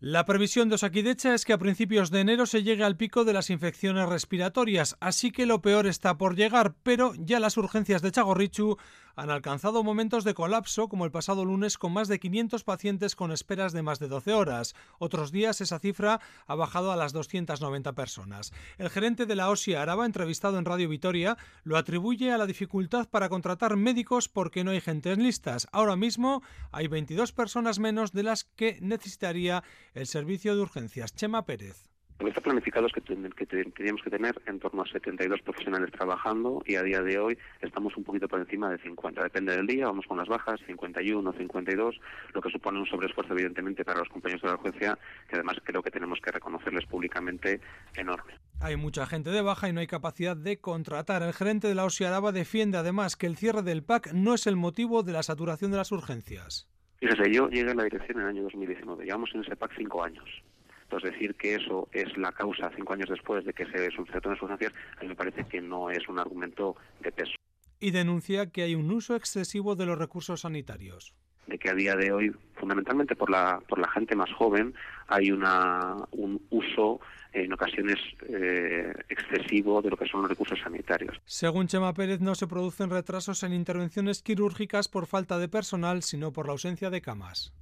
La previsión de Osakidecha es que a principios de enero se llegue al pico de las infecciones respiratorias, así que lo peor está por llegar, pero ya las urgencias de Chagorrichu han alcanzado momentos de colapso, como el pasado lunes, con más de 500 pacientes con esperas de más de 12 horas. Otros días esa cifra ha bajado a las 290 personas. El gerente de la OSI Araba, entrevistado en Radio Vitoria, lo atribuye a la dificultad para contratar médicos porque no hay gente en listas. Ahora mismo hay 22 personas menos de las que necesitaría el servicio de urgencias. Chema Pérez. Lo que está planificado es que, que tendríamos que tener en torno a 72 profesionales trabajando y a día de hoy estamos un poquito por encima de 50. Depende del día, vamos con las bajas, 51, 52, lo que supone un sobreesfuerzo evidentemente para los compañeros de la urgencia, que además creo que tenemos que reconocerles públicamente enorme. Hay mucha gente de baja y no hay capacidad de contratar. El gerente de la OSI Araba defiende además que el cierre del PAC no es el motivo de la saturación de las urgencias. Fíjese, yo llegué a la dirección en el año 2019, llevamos en ese PAC cinco años. Entonces, decir que eso es la causa cinco años después de que se las urgencias, a mí me parece que no es un argumento de peso. Y denuncia que hay un uso excesivo de los recursos sanitarios de que a día de hoy, fundamentalmente por la, por la gente más joven, hay una, un uso en ocasiones eh, excesivo de lo que son los recursos sanitarios. Según Chema Pérez, no se producen retrasos en intervenciones quirúrgicas por falta de personal, sino por la ausencia de camas.